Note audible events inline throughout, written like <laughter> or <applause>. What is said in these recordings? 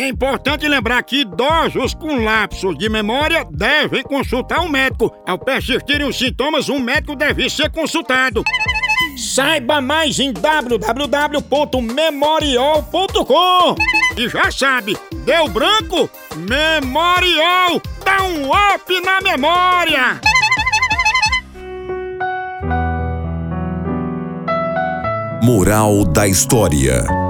É importante lembrar que idosos com lapsos de memória devem consultar um médico. Ao persistirem os sintomas, um médico deve ser consultado. Saiba mais em www.memorial.com. E já sabe, deu branco? Memorial! Dá um up na memória! Moral da história.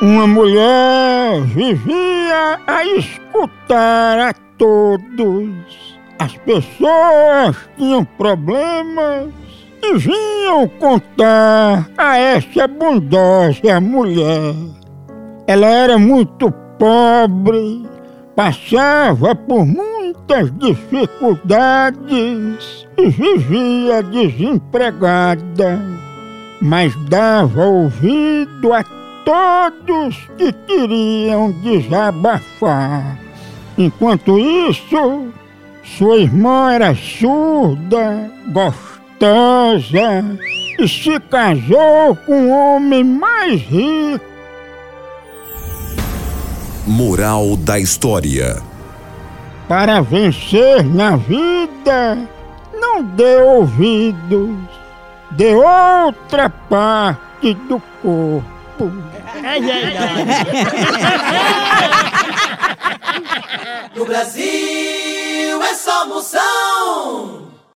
Uma mulher vivia a escutar a todos. As pessoas tinham problemas e vinham contar a essa bondosa mulher. Ela era muito pobre, passava por muitas dificuldades e vivia desempregada, mas dava ouvido a todos que queriam desabafar. Enquanto isso, sua irmã era surda, gostosa e se casou com um homem mais rico. Moral da história. Para vencer na vida, não dê ouvidos, dê outra parte do corpo. <laughs> No Brasil é só moção.